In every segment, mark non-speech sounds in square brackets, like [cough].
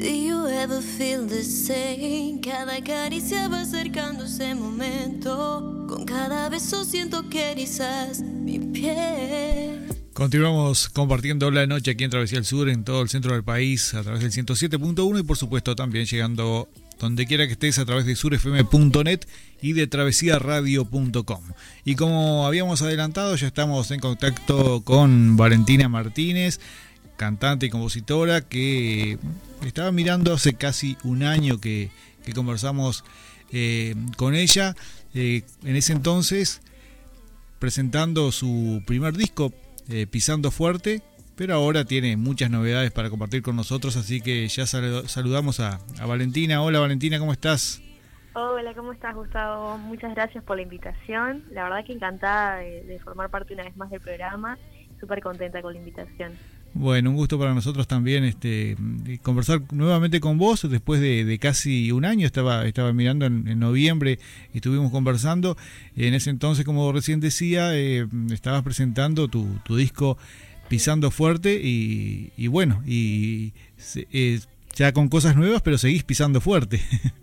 Do you ever feel the same? Cada caricia va acercando momento. Con cada beso siento que mi piel. Continuamos compartiendo la noche aquí en Travesía del Sur, en todo el centro del país, a través del 107.1 y por supuesto también llegando donde quiera que estés a través de surfm.net y de travesíaradio.com. Y como habíamos adelantado, ya estamos en contacto con Valentina Martínez, cantante y compositora, que estaba mirando hace casi un año que, conversamos eh, con ella. Eh, en ese entonces, presentando su primer disco, eh, Pisando Fuerte, pero ahora tiene muchas novedades para compartir con nosotros, así que ya saludamos a, Valentina. Hola Valentina, ¿cómo estás? Hola, ¿cómo estás Gustavo? Muchas gracias por la invitación. La verdad que encantada de, formar parte una vez más del programa. Súper contenta con la invitación. Bueno, un gusto para nosotros también este, conversar nuevamente con vos después de, casi un año. Estaba, estaba mirando en, noviembre y estuvimos conversando. En ese entonces, como recién decía, eh, estabas presentando tu, disco pisando fuerte y, bueno, y eh, ya con cosas nuevas, pero seguís pisando fuerte. [laughs]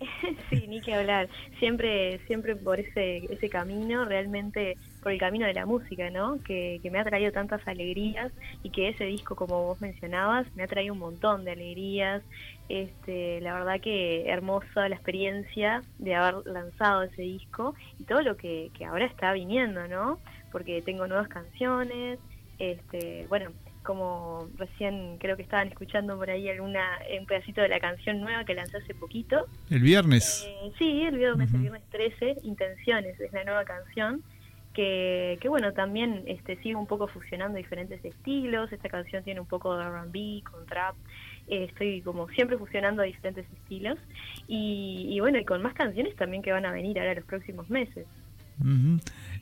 sí, ni que hablar. Siempre, siempre por ese, ese camino, realmente por el camino de la música, ¿no? Que, me ha traído tantas alegrías y que ese disco, como vos mencionabas, me ha traído un montón de alegrías. Este, la verdad que hermosa la experiencia de haber lanzado ese disco y todo lo que, que ahora está viniendo, ¿no? Porque tengo nuevas canciones, este, bueno, como recién creo que estaban escuchando por ahí alguna un pedacito de la canción nueva que lanzó hace poquito. El viernes. Eh, sí, el viernes, el viernes 13, Intenciones, es la nueva canción. Que, que, bueno, también este, sigue un poco fusionando diferentes estilos. Esta canción tiene un poco de RB con trap. Eh, estoy como siempre fusionando diferentes estilos. Y, y bueno, y con más canciones también que van a venir ahora los próximos meses.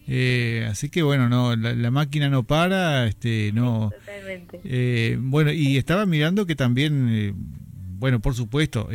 Eh, así que bueno, no, la, máquina no para, este, no. Totalmente. Eh, bueno, y estaba mirando que también, eh, bueno, por supuesto,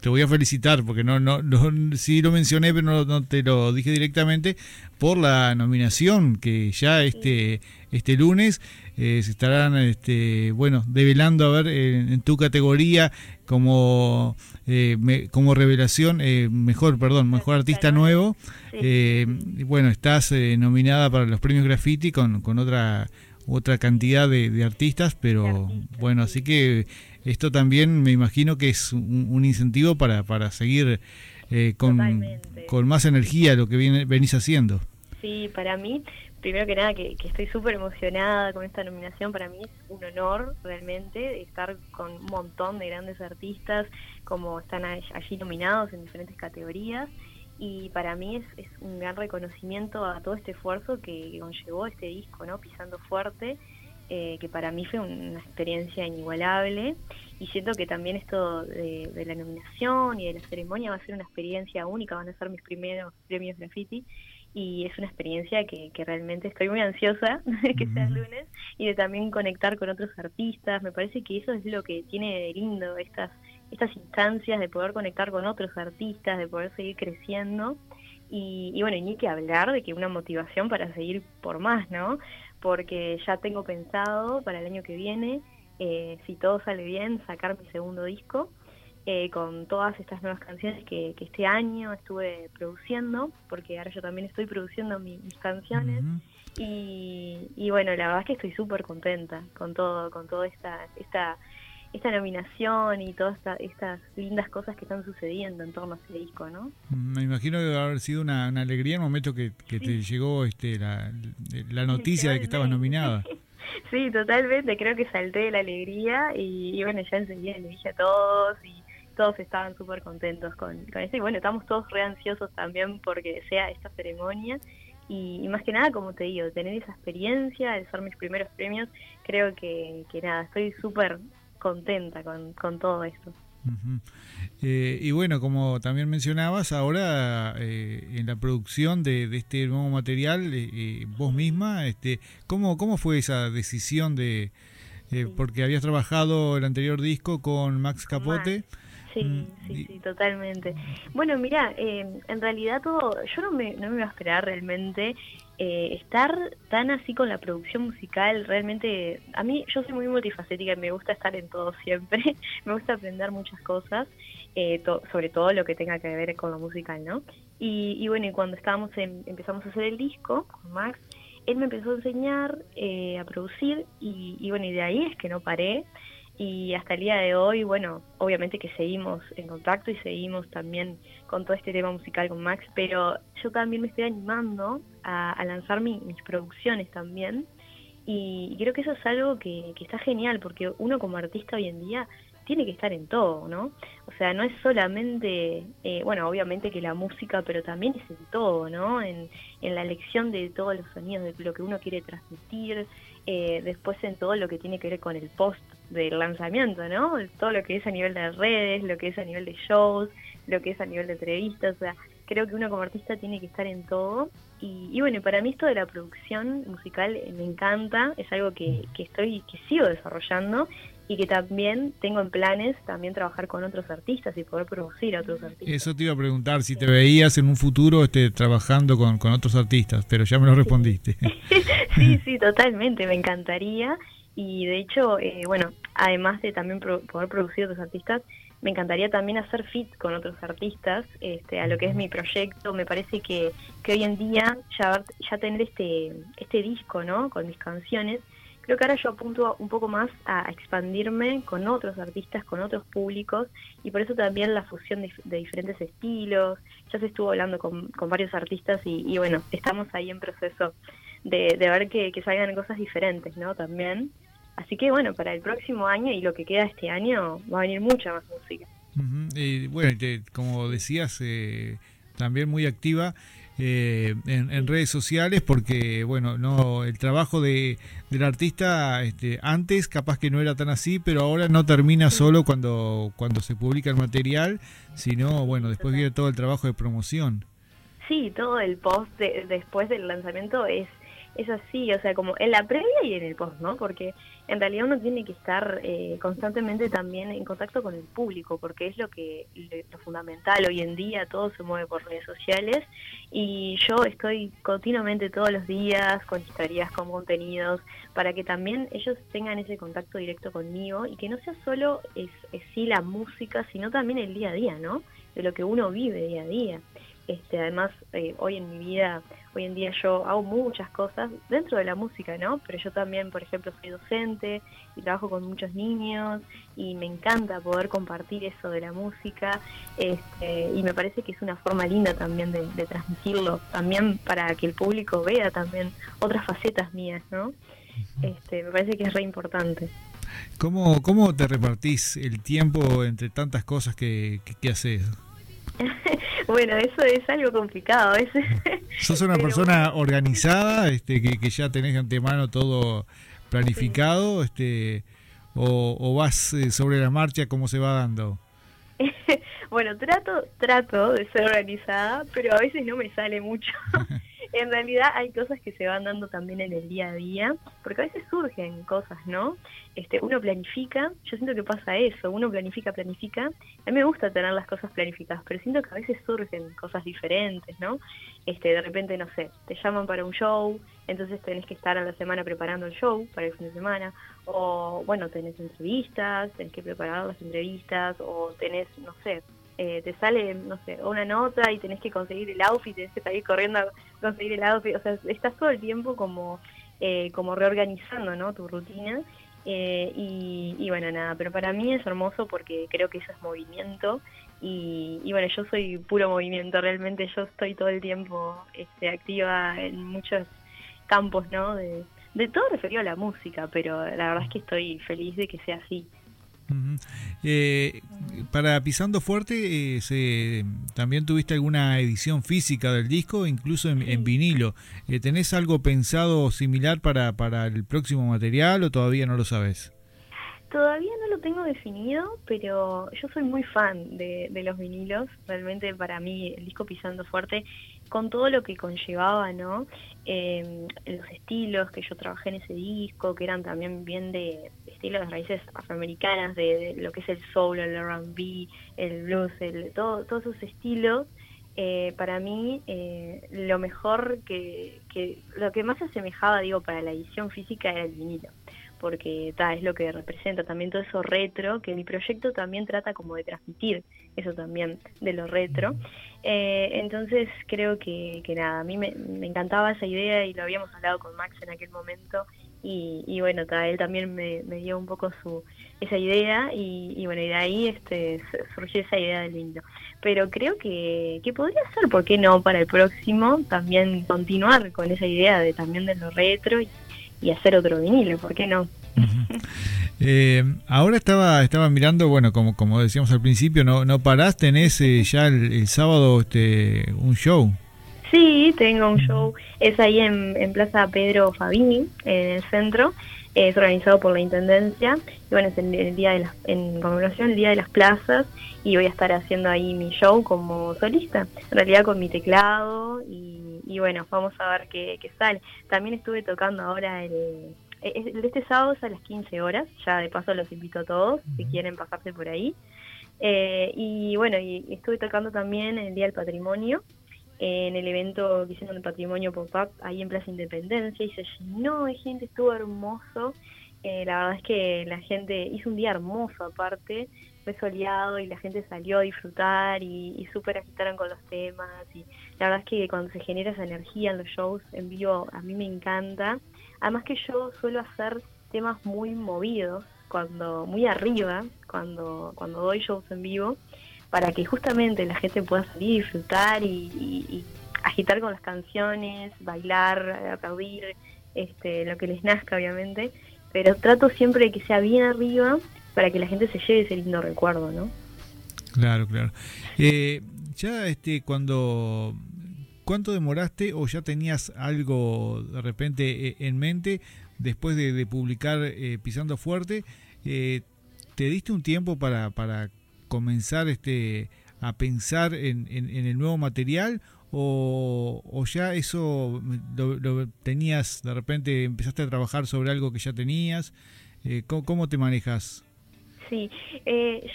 te voy a felicitar porque no, no, no sí lo mencioné, pero no, te lo dije directamente por la nominación que ya este, este lunes se estarán, este, bueno, develando a ver en tu categoría como eh, como revelación, eh, mejor, perdón, mejor artista nuevo. Eh, bueno, estás nominada para los premios Graffiti con, con otra otra cantidad de, artistas, pero bueno, así que esto también me imagino que es un, incentivo para, para seguir con, con más energía lo que viene, venís haciendo. Sí, para mí primero que nada que, estoy súper emocionada con esta nominación. Para mí es un honor realmente estar con un montón de grandes artistas como están allí nominados en diferentes categorías. Y para mí es, un gran reconocimiento a todo este esfuerzo que, conllevó este disco, ¿no? Pisando Fuerte, eh, que para mí fue una experiencia inigualable. Y siento que también esto de, de la nominación y de la ceremonia va a ser una experiencia única, van a ser mis primeros premios graffiti y es una experiencia que, que realmente estoy muy ansiosa de [laughs] que sea el lunes y de también conectar con otros artistas. Me parece que eso es lo que tiene de lindo estas, estas instancias de poder conectar con otros artistas, de poder seguir creciendo. Y, y bueno, y ni que hablar de que una motivación para seguir por más, ¿no? Porque ya tengo pensado para el año que viene, eh, si todo sale bien, sacar mi segundo disco eh, con todas estas nuevas canciones que, este año estuve produciendo, porque ahora yo también estoy produciendo mis canciones. y, bueno, la verdad es que estoy súper contenta con todo, con toda esta, esta, esta nominación y todas estas lindas cosas que están sucediendo en torno a ese disco, ¿no? Me imagino que debe haber sido una, alegría en el momento que, te llegó este, la, noticia de que estabas nominada. [laughs] Sí, totalmente, creo que salté de la alegría y, y bueno, ya enseguida le dije a todos y todos estaban súper contentos con, con eso y bueno, estamos todos re ansiosos también porque sea esta ceremonia. Y, más que nada, como te digo, tener esa experiencia de ser mis primeros premios, creo que, que nada, estoy súper contenta con, con todo esto. Eh, y bueno, como también mencionabas, ahora eh, en la producción de, este nuevo material, eh, vos misma, este, ¿cómo, ¿cómo fue esa decisión de, porque habías trabajado el anterior disco con Max Capote? Sí, mm, sí, sí, totalmente. Bueno, mira, en realidad todo, yo no me, no me iba a esperar realmente eh, estar tan así con la producción musical, realmente, a mí yo soy muy multifacética y me gusta estar en todo siempre, [laughs] me gusta aprender muchas cosas, eh, sobre todo lo que tenga que ver con lo musical, ¿no? Y, bueno, y cuando estábamos empezamos a hacer el disco con Max, él me empezó a enseñar eh, a producir y, y bueno, y de ahí es que no paré y hasta el día de hoy, bueno, obviamente que seguimos en contacto y seguimos también con todo este tema musical con Max, pero yo también me estoy animando a, lanzar mis producciones también y creo que eso es algo que, que está genial porque uno como artista hoy en día tiene que estar en todo, ¿no? O sea, no es solamente, eh, bueno, obviamente que la música, pero también es en todo, ¿no? En, en la elección de todos los sonidos, de lo que uno quiere transmitir, eh, después en todo lo que tiene que ver con el post del lanzamiento, ¿no? Todo lo que es a nivel de redes, lo que es a nivel de shows, lo que es a nivel de entrevistas, o sea, creo que uno como artista tiene que estar en todo. Y, bueno, para mí esto de la producción musical me encanta, es algo que, que estoy, que sigo desarrollando y que también tengo en planes también trabajar con otros artistas y poder producir a otros artistas. Eso te iba a preguntar, si te veías en un futuro este, trabajando con, con otros artistas, pero ya me lo respondiste. [laughs] sí, sí, totalmente, me encantaría y de hecho, eh, bueno, además de también poder producir otros artistas, me encantaría también hacer fit con otros artistas este, a lo que es mi proyecto. Me parece que, que hoy en día ya, ya tener este, este disco, ¿no? Con mis canciones, Creo que ahora yo apunto un poco más a expandirme con otros artistas, con otros públicos, y por eso también la fusión de, diferentes estilos. Ya se estuvo hablando con, varios artistas y, bueno, estamos ahí en proceso de, ver que, salgan cosas diferentes, ¿no? También. Así que bueno, para el próximo año y lo que queda este año va a venir mucha más música. y bueno, como decías, eh, también muy activa eh, en, redes sociales porque bueno no el trabajo de del artista este, antes capaz que no era tan así pero ahora no termina solo cuando cuando se publica el material sino bueno después viene todo el trabajo de promoción. Sí todo el post después del lanzamiento es es así, o sea, como en la previa y en el post, ¿no? Porque en realidad uno tiene que estar eh, constantemente también en contacto con el público, porque es lo que lo fundamental hoy en día, todo se mueve por redes sociales y yo estoy continuamente todos los días con historias, con contenidos, para que también ellos tengan ese contacto directo conmigo y que no sea solo es, es sí la música, sino también el día a día, ¿no? De lo que uno vive día a día. Este, además, eh, hoy en mi vida, hoy en día yo hago muchas cosas dentro de la música, ¿no? Pero yo también, por ejemplo, soy docente y trabajo con muchos niños y me encanta poder compartir eso de la música este, y me parece que es una forma linda también de, transmitirlo, también para que el público vea también otras facetas mías, ¿no? Este, me parece que es re importante. ¿Cómo, ¿Cómo te repartís el tiempo entre tantas cosas que, que, que haces? [laughs] Bueno, eso es algo complicado. Es... [laughs] ¿Sos una persona organizada, este, que, que, ya tenés de antemano todo planificado, este, o, vas eh, sobre la marcha como se va dando? [laughs] bueno, trato, trato de ser organizada, pero a veces no me sale mucho. [laughs] en realidad hay cosas que se van dando también en el día a día, porque a veces surgen cosas, ¿no? Este, uno planifica, yo siento que pasa eso, uno planifica, planifica. A mí me gusta tener las cosas planificadas, pero siento que a veces surgen cosas diferentes, ¿no? Este, de repente, no sé, te llaman para un show, entonces tenés que estar a la semana preparando el show para el fin de semana, o bueno, tenés entrevistas, tenés que preparar las entrevistas, o tenés, no sé, eh, te sale, no sé, una nota y tenés que conseguir el outfit, tenés que salir corriendo a conseguir el outfit, o sea, estás todo el tiempo como, eh, como reorganizando, ¿no? Tu rutina. Eh, y, bueno, nada, pero para mí es hermoso porque creo que eso es movimiento y, bueno, yo soy puro movimiento, realmente yo estoy todo el tiempo este, activa en muchos campos, ¿no? De, de todo referido a la música, pero la verdad es que estoy feliz de que sea así eh, para Pisando Fuerte, eh, ¿también tuviste alguna edición física del disco, incluso en, vinilo? Eh, ¿Tenés algo pensado similar para, para el próximo material o todavía no lo sabes? Todavía no lo tengo definido, pero yo soy muy fan de, los vinilos. Realmente para mí el disco Pisando Fuerte, con todo lo que conllevaba, ¿no? Eh, los estilos que yo trabajé en ese disco, que eran también bien de, estilos de raíces afroamericanas, de, lo que es el soul, el R&B, el blues, el, todo, todos esos estilos. Eh, para mí eh, lo mejor que, que, lo que más se asemejaba digo para la edición física era el vinilo porque ta, es lo que representa también todo eso retro, que mi proyecto también trata como de transmitir eso también de lo retro. Eh, entonces creo que, que nada, a mí me, encantaba esa idea y lo habíamos hablado con Max en aquel momento y, y bueno, ta, él también me, dio un poco su esa idea y, bueno, y de ahí este, surgió esa idea del lindo. Pero creo que, que podría ser, ¿por qué no? Para el próximo también continuar con esa idea de también de lo retro y, y hacer otro vinilo, ¿por qué no? Eh, ahora estaba estaba mirando, bueno, como como decíamos al principio, no no parás, tenés eh, ya el, sábado este un show. Sí, tengo un show, es ahí en, en Plaza Pedro Fabini, en el centro, es organizado por la Intendencia, y bueno, es en el día de las, en conmemoración el Día de las Plazas, y voy a estar haciendo ahí mi show como solista, en realidad con mi teclado y y bueno, vamos a ver qué, sale. También estuve tocando ahora el, de este sábado a las 15 horas, ya de paso los invito a todos si quieren pasarse por ahí. Eh, y bueno, y estuve tocando también el Día del Patrimonio, en el evento que hicieron el Patrimonio Pop-Up ahí en Plaza Independencia, y se llenó de gente, estuvo hermoso. Eh, la verdad es que la gente hizo un día hermoso aparte, fue soleado y la gente salió a disfrutar y, y súper agitaron con los temas y la verdad es que cuando se genera esa energía en los shows en vivo a mí me encanta. Además que yo suelo hacer temas muy movidos, cuando muy arriba, cuando, cuando doy shows en vivo, para que justamente la gente pueda salir, disfrutar y, agitar con las canciones, bailar, aplaudir, este, lo que les nazca obviamente, pero trato siempre de que sea bien arriba para que la gente se lleve ese lindo recuerdo, ¿no? Claro, claro. Eh, ya este cuando ¿Cuánto demoraste o ya tenías algo de repente eh, en mente después de, publicar eh, Pisando Fuerte? Eh, ¿Te diste un tiempo para, para comenzar este, a pensar en, el nuevo material o, ya eso lo, tenías, de repente empezaste a trabajar sobre algo que ya tenías? ¿cómo, te manejas? Sí,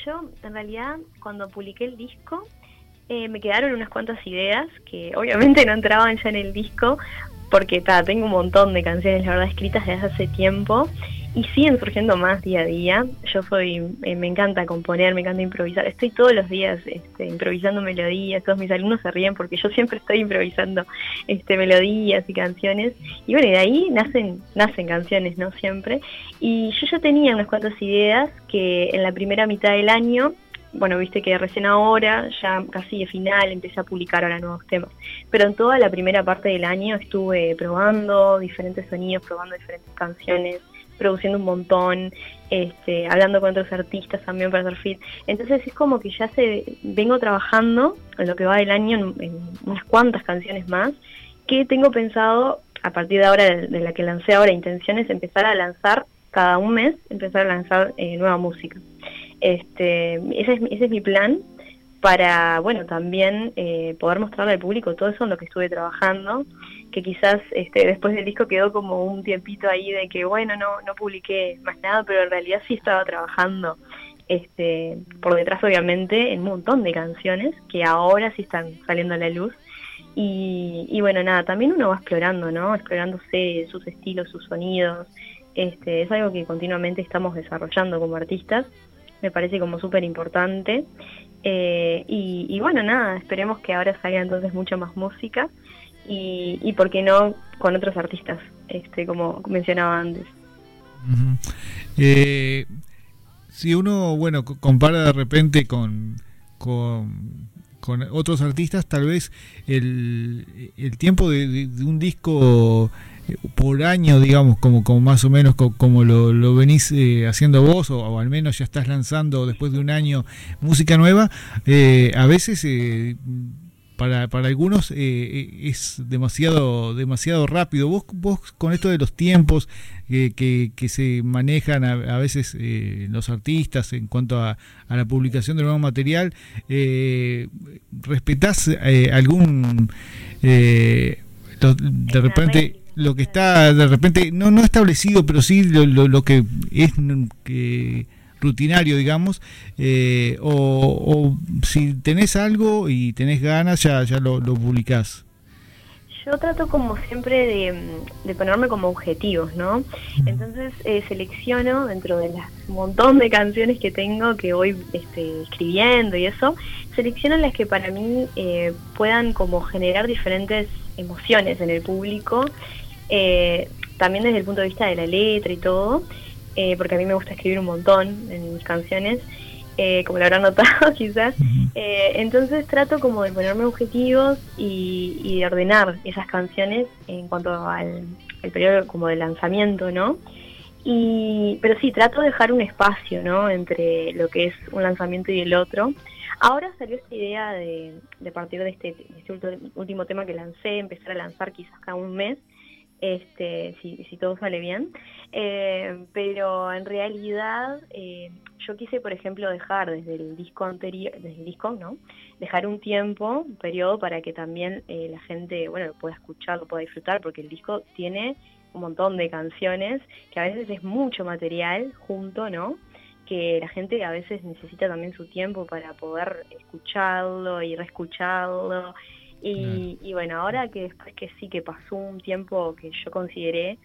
yo en realidad cuando publiqué el disco eh, me quedaron unas cuantas ideas que obviamente no entraban ya en el disco porque tengo un montón de canciones, la verdad, escritas desde hace tiempo y siguen surgiendo más día a día. Yo soy, eh, me encanta componer, me encanta improvisar. Estoy todos los días este, improvisando melodías. Todos mis alumnos se ríen porque yo siempre estoy improvisando este, melodías y canciones. Y bueno, de ahí nacen, nacen canciones, ¿no? Siempre. Y yo ya tenía unas cuantas ideas que en la primera mitad del año bueno, viste que recién ahora, ya casi de final, empecé a publicar ahora nuevos temas. Pero en toda la primera parte del año estuve probando diferentes sonidos, probando diferentes canciones, produciendo un montón, este, hablando con otros artistas también para hacer fit. Entonces es como que ya se vengo trabajando en lo que va del año en, unas cuantas canciones más que tengo pensado a partir de ahora de, la que lancé ahora intenciones empezar a lanzar cada un mes empezar a lanzar eh, nueva música. Este, ese, es, ese es mi plan para, bueno, también eh, poder mostrarle al público todo eso en lo que estuve trabajando, que quizás este, después del disco quedó como un tiempito ahí de que, bueno, no, no publiqué más nada, pero en realidad sí estaba trabajando este, por detrás, obviamente, en un montón de canciones que ahora sí están saliendo a la luz. Y, y bueno, nada, también uno va explorando, ¿no? Explorándose sus estilos, sus sonidos. Este, es algo que continuamente estamos desarrollando como artistas me parece como súper importante. Eh, y, bueno, nada, esperemos que ahora salga entonces mucho más música y, y por qué no con otros artistas, este como mencionaba antes. Eh, si uno, bueno, compara de repente con, con, otros artistas, tal vez el, el tiempo de un disco por año, digamos, como, como más o menos como, lo, venís eh, haciendo vos, o, al menos ya estás lanzando después de un año música nueva, eh, a veces eh, para, para algunos eh, es demasiado demasiado rápido. Vos, vos con esto de los tiempos que, que, se manejan a, veces los artistas en cuanto a, a, la publicación de nuevo material, eh, ¿respetás algún... de repente lo que está de repente no no establecido pero sí lo, lo, que es que rutinario digamos eh, o, si tenés algo y tenés ganas ya ya lo, lo publicás. Yo trato como siempre de, de, ponerme como objetivos, ¿no? Entonces eh, selecciono dentro de las montón de canciones que tengo que voy este, escribiendo y eso, selecciono las que para mí eh, puedan como generar diferentes emociones en el público eh, también desde el punto de vista de la letra y todo, eh, porque a mí me gusta escribir un montón en mis canciones, eh, como lo habrán notado [laughs] quizás. entonces trato como de ponerme objetivos y, de ordenar esas canciones en cuanto al, periodo como de lanzamiento, ¿no? Y, pero sí, trato de dejar un espacio, ¿no? Entre lo que es un lanzamiento y el otro. Ahora salió esta idea de, de partir de este, de este último tema que lancé, empezar a lanzar quizás cada un mes, este, si, si todo sale bien. Eh, pero en realidad eh, yo quise, por ejemplo, dejar desde el disco anterior, desde el disco, ¿no? Dejar un tiempo, un periodo para que también eh, la gente, bueno, lo pueda escuchar, lo pueda disfrutar, porque el disco tiene un montón de canciones, que a veces es mucho material junto, ¿no? que la gente a veces necesita también su tiempo para poder escucharlo y reescucharlo y, bueno, ahora que después que sí que pasó un tiempo que yo consideré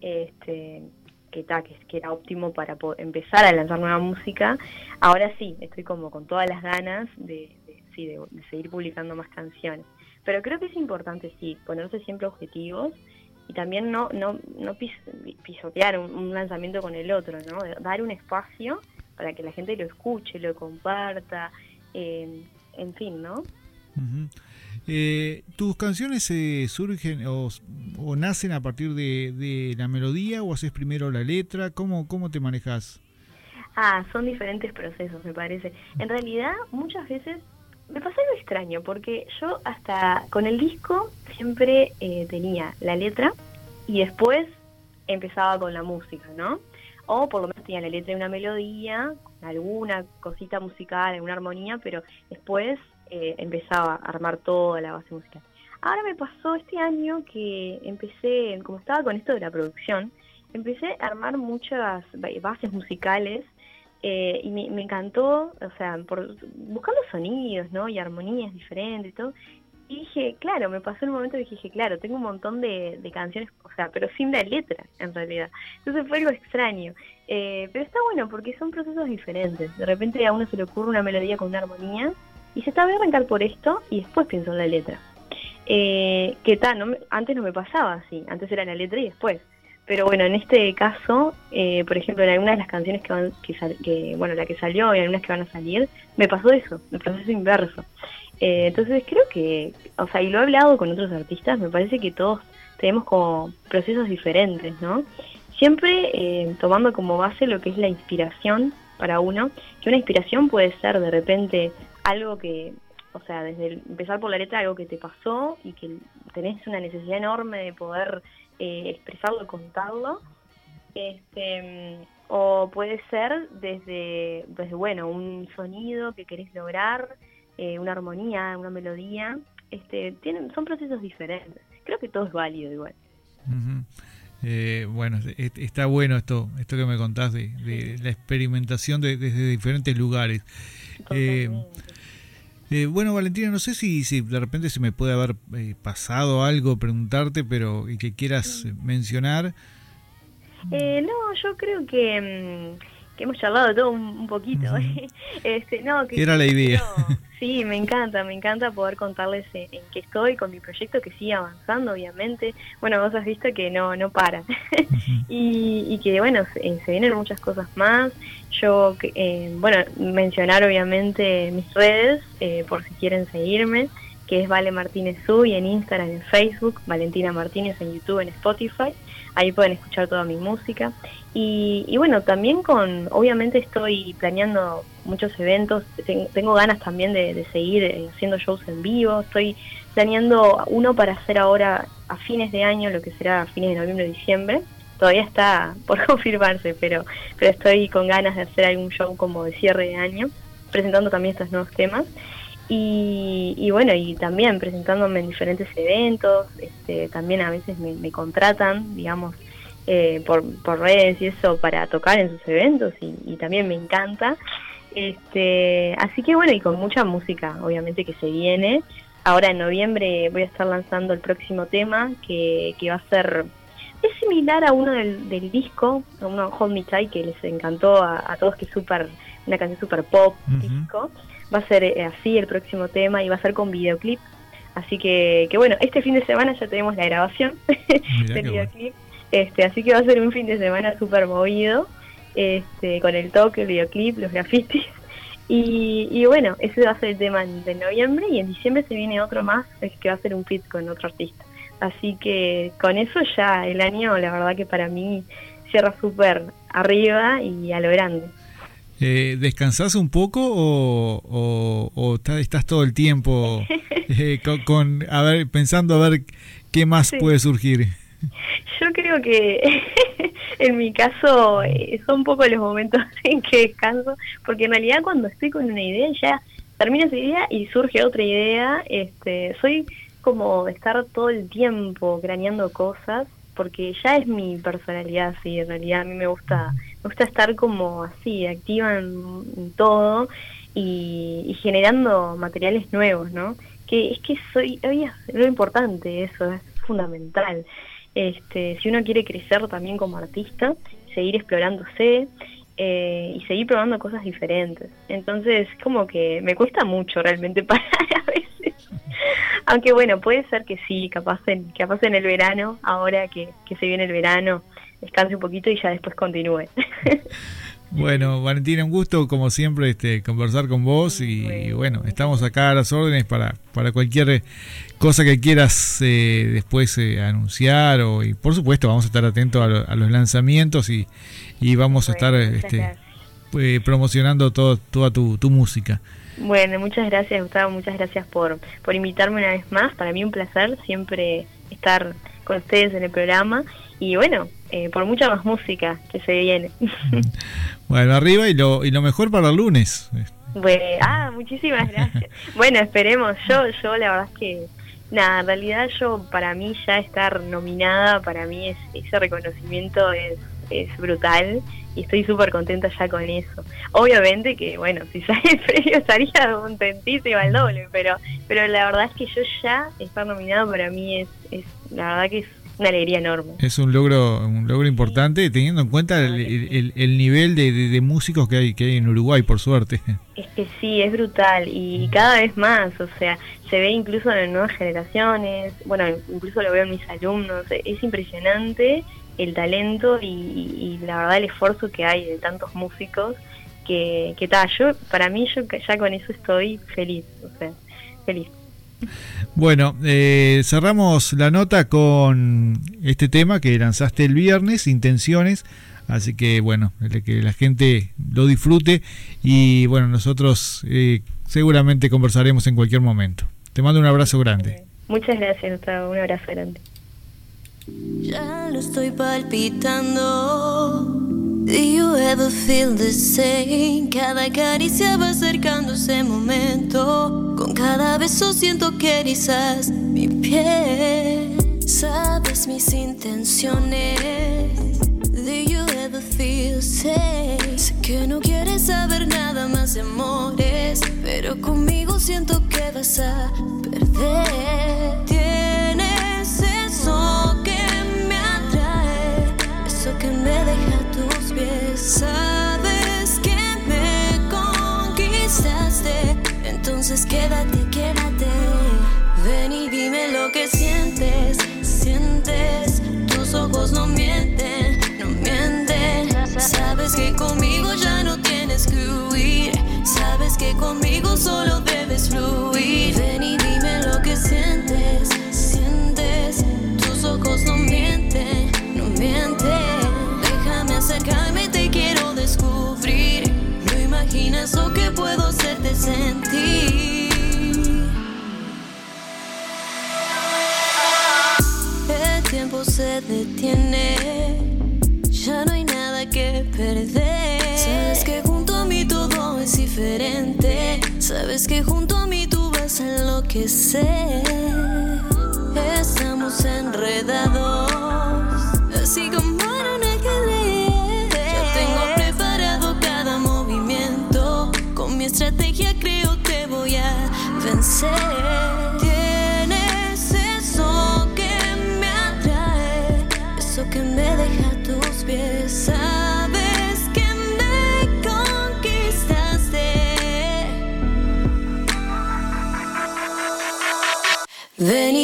este, que, ta, que, que, era óptimo para empezar a lanzar nueva música, ahora sí, estoy como con todas las ganas de, sí, de, seguir publicando más canciones. Pero creo que es importante, sí, ponerse siempre objetivos y también no, no, no pisotear un, lanzamiento con el otro, ¿no? Dar un espacio para que la gente lo escuche, lo comparta, eh, en fin, ¿no? Eh, ¿Tus canciones eh, surgen o, nacen a partir de, la melodía o haces primero la letra? ¿Cómo, ¿Cómo te manejas? Ah, son diferentes procesos, me parece. En realidad, muchas veces me pasa algo extraño, porque yo hasta con el disco siempre eh, tenía la letra y después empezaba con la música, ¿no? O por lo menos tenía la letra y una melodía, alguna cosita musical, alguna armonía, pero después eh, empezaba a armar toda la base musical. Ahora me pasó este año que empecé, como estaba con esto de la producción, empecé a armar muchas bases musicales eh, y me, encantó, o sea, por, buscando sonidos, ¿no? Y armonías diferentes y todo. Y dije, claro, me pasó un momento que dije, claro, tengo un montón de, canciones, o sea, pero sin la letra, en realidad. Entonces fue algo extraño. Eh, pero está bueno porque son procesos diferentes. De repente a uno se le ocurre una melodía con una armonía y se está, voy a arrancar por esto y después pienso en la letra. Eh, que tal, no antes no me pasaba así, antes era la letra y después. Pero bueno, en este caso, eh, por ejemplo, en algunas de las canciones que van, que, bueno, la que salió y algunas que van a salir, me pasó eso, el proceso inverso. Eh, entonces creo que, o sea, y lo he hablado con otros artistas, me parece que todos tenemos como procesos diferentes, ¿no? Siempre eh, tomando como base lo que es la inspiración para uno, que una inspiración puede ser de repente algo que, o sea, desde empezar por la letra, algo que te pasó y que tenés una necesidad enorme de poder eh, expresarlo y contarlo. Este, o puede ser desde, desde, bueno, un sonido que querés lograr, eh, una armonía, una melodía. Este, tienen, son procesos diferentes. Creo que todo es válido igual. Eh, bueno, está bueno esto, esto que me contás de, la experimentación desde diferentes lugares. Eh, eh, bueno, Valentina, no sé si, si de repente se me puede haber eh, pasado algo, preguntarte, pero y que quieras mencionar. no, yo creo que, mm, que hemos charlado todo un, poquito. [laughs] este, no, que Era la idea. Sí, me encanta, me encanta poder contarles en, qué estoy con mi proyecto que sigue avanzando, obviamente. Bueno, vos has visto que no no para [laughs] y, que, bueno, se, vienen muchas cosas más. Yo, eh, bueno, mencionar obviamente mis redes, eh, por si quieren seguirme, que es Vale Martínez y en Instagram, en Facebook, Valentina Martínez en YouTube, en Spotify. Ahí pueden escuchar toda mi música. Y, bueno, también con, obviamente estoy planeando muchos eventos, tengo ganas también de, seguir eh, haciendo shows en vivo, estoy planeando uno para hacer ahora a fines de año, lo que será a fines de noviembre, diciembre. Todavía está [laughs] por confirmarse, pero, pero estoy con ganas de hacer algún show como de cierre de año, presentando también estos nuevos temas. Y, bueno, y también presentándome en diferentes eventos, este, también a veces me, contratan, digamos, eh, por, por redes y eso para tocar en sus eventos y, también me encanta. Este, así que bueno, y con mucha música, obviamente, que se viene. Ahora en noviembre voy a estar lanzando el próximo tema que, que va a ser es similar a uno del, disco, a uno Hold Me Tight que les encantó a, todos, que es super, una canción super pop, disco. Va a ser eh, así el próximo tema y va a ser con videoclip. Así que, que bueno, este fin de semana ya tenemos la grabación [laughs] del videoclip. Este, así que va a ser un fin de semana súper movido, este, con el toque, el videoclip, los grafitis. Y, y, bueno, ese va a ser el tema de noviembre y en diciembre se viene otro más, es que va a ser un fit con otro artista. Así que con eso ya el año, la verdad que para mí cierra súper arriba y a lo grande. Eh, ¿Descansás un poco o, estás, todo el tiempo [laughs] eh, con, a ver, pensando a ver qué más puede surgir? Yo creo que [laughs] en mi caso eh, son un poco los momentos [laughs] en que descanso, porque en realidad cuando estoy con una idea ya termina esa idea y surge otra idea. Este, soy como estar todo el tiempo craneando cosas, porque ya es mi personalidad, sí, en realidad a mí me gusta, me gusta estar como así, activa en, todo y, generando materiales nuevos, ¿no? Que es que soy, hoy es lo importante, eso es fundamental. Este, si uno quiere crecer también como artista, seguir explorándose, eh, y seguir probando cosas diferentes. Entonces, como que me cuesta mucho realmente [laughs] parar a veces. Aunque bueno, puede ser que sí, capaz en, capaz en el verano, ahora que, se viene el verano, descanse un poquito y ya después continúe. [laughs] Bueno, Valentina, un gusto como siempre este, conversar con vos y, bueno, estamos acá a las órdenes para, para cualquier cosa que quieras eh, después eh, anunciar o, y por supuesto vamos a estar atentos a, los lanzamientos y, y vamos a estar este, eh, promocionando todo, toda tu, tu música. Bueno, muchas gracias Gustavo, muchas gracias por, por invitarme una vez más. Para mí un placer siempre estar con ustedes en el programa y bueno, eh, por mucha más música que se viene. [laughs] Bueno, arriba y lo, y lo mejor para el lunes. Bueno, ah, muchísimas [laughs] gracias. bueno, esperemos. Yo, yo la verdad es que, nada, en realidad yo, para mí ya estar nominada, para mí es, ese reconocimiento es, es brutal y estoy súper contenta ya con eso. Obviamente que, bueno, si sale el premio estaría contentísima al doble, pero pero la verdad es que yo ya estar nominado para mí es, es la verdad que es una alegría enorme. Es un logro un logro importante teniendo en cuenta el, el, nivel de, de, músicos que hay que hay en Uruguay, por suerte. Es que sí, es brutal y cada vez más, o sea, se ve incluso en nuevas generaciones, bueno, incluso lo veo en mis alumnos, es impresionante el talento y, la verdad el esfuerzo que hay de tantos músicos que, que tal, yo, para mí yo ya con eso estoy feliz, o sea, feliz. Bueno, eh, cerramos la nota con este tema que lanzaste el viernes, Intenciones. Así que bueno, que la gente lo disfrute y bueno, nosotros eh, seguramente conversaremos en cualquier momento. Te mando un abrazo grande. Muchas gracias, Un abrazo grande. Ya lo estoy palpitando. Feel the same? Cada caricia va acercando ese momento. Con cada beso siento que erizas mi piel. Sabes mis intenciones. Do you ever feel safe? Sé que no quieres saber nada más de amores, pero conmigo siento que vas a perder. Sabes que me conquistaste, entonces quédate, quédate. Ven y dime lo que sientes, sientes. Tus ojos no mienten, no mienten. Sabes que conmigo ya no tienes que huir. Sabes que conmigo solo debes fluir.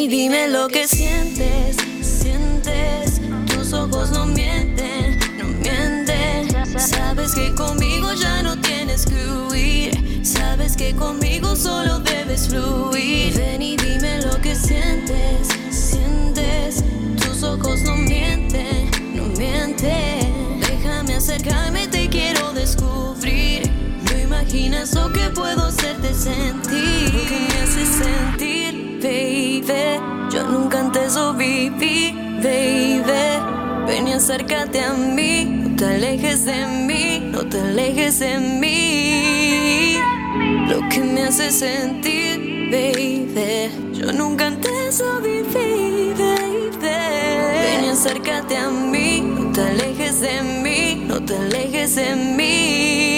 Dime lo que sientes, sientes. Tus ojos no mienten, no mienten. Sabes que conmigo ya no tienes que huir. Sabes que conmigo solo debes fluir. Ven y dime lo que sientes, sientes. Tus ojos no mienten, no mienten. Déjame acercarme, te quiero descubrir. No imaginas lo que puedo hacerte sentir. Lo que me hace sentir, baby. Yo nunca antes lo viví, baby. Ven y acércate a mí. No te alejes de mí, no te alejes de mí. Lo que me hace sentir, baby. Yo nunca antes lo viví, baby. Ven y acércate a mí. No te alejes de mí, no te alejes de mí.